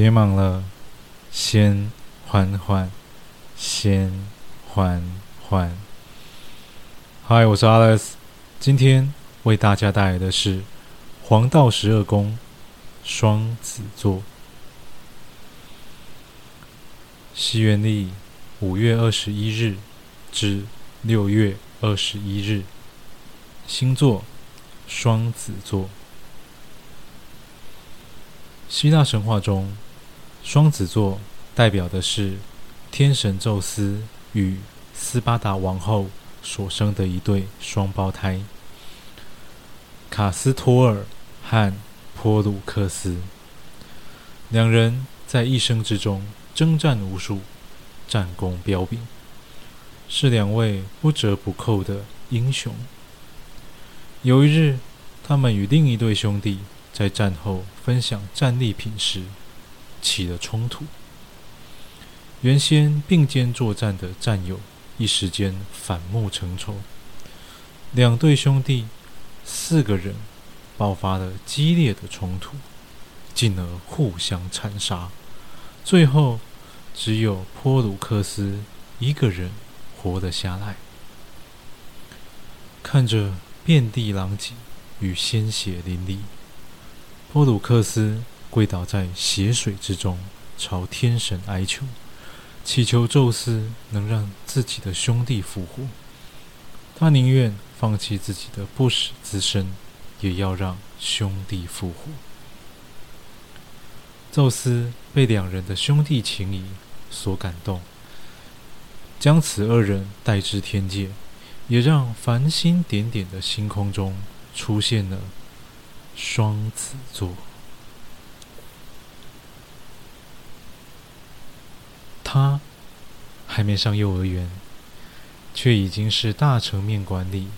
别忙了，先缓缓，先缓缓。嗨，我是 Alex，今天为大家带来的是黄道十二宫双子座。西元历五月二十一日至六月二十一日，星座双子座。希腊神话中，双子座代表的是天神宙斯与斯巴达王后所生的一对双胞胎——卡斯托尔和波鲁克斯。两人在一生之中征战无数，战功彪炳，是两位不折不扣的英雄。有一日，他们与另一对兄弟。在战后分享战利品时起了冲突，原先并肩作战的战友一时间反目成仇，两对兄弟四个人爆发了激烈的冲突，进而互相残杀，最后只有波鲁克斯一个人活了下来，看着遍地狼藉与鲜血淋漓。波鲁克斯跪倒在血水之中，朝天神哀求，祈求宙斯能让自己的兄弟复活。他宁愿放弃自己的不死之身，也要让兄弟复活。宙斯被两人的兄弟情谊所感动，将此二人带至天界，也让繁星点点的星空中出现了。双子座，他还没上幼儿园，却已经是大成面馆里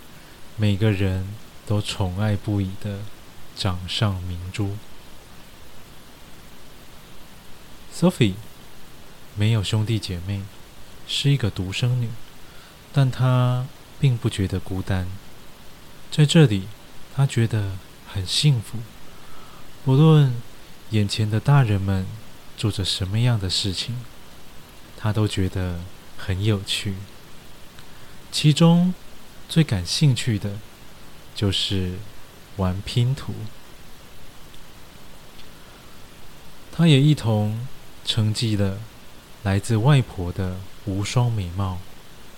每个人都宠爱不已的掌上明珠。Sophie 没有兄弟姐妹，是一个独生女，但她并不觉得孤单。在这里，她觉得。很幸福，不论眼前的大人们做着什么样的事情，他都觉得很有趣。其中最感兴趣的，就是玩拼图。他也一同承继了来自外婆的无双美貌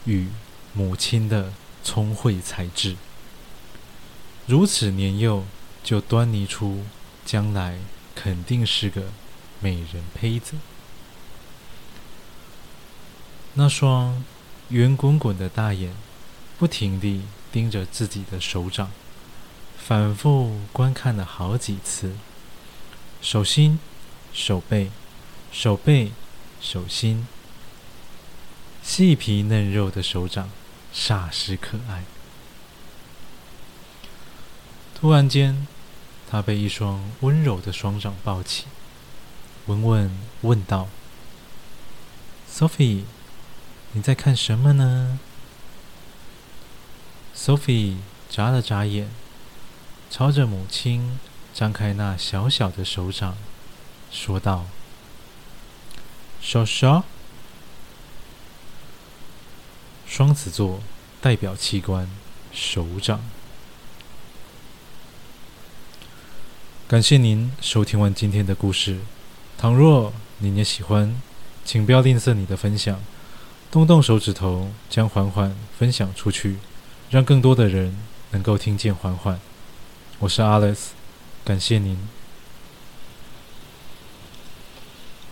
与母亲的聪慧才智，如此年幼。就端倪出将来肯定是个美人胚子。那双圆滚滚的大眼，不停地盯着自己的手掌，反复观看了好几次。手心、手背、手背、手心，细皮嫩肉的手掌，煞是可爱。突然间，他被一双温柔的双掌抱起，温温问道：“Sophie，你在看什么呢？”Sophie 眨了眨眼，朝着母亲张开那小小的手掌，说道：“说说。”双子座代表器官，手掌。感谢您收听完今天的故事。倘若您也喜欢，请不要吝啬你的分享，动动手指头将缓缓分享出去，让更多的人能够听见缓缓。我是 Alex，感谢您。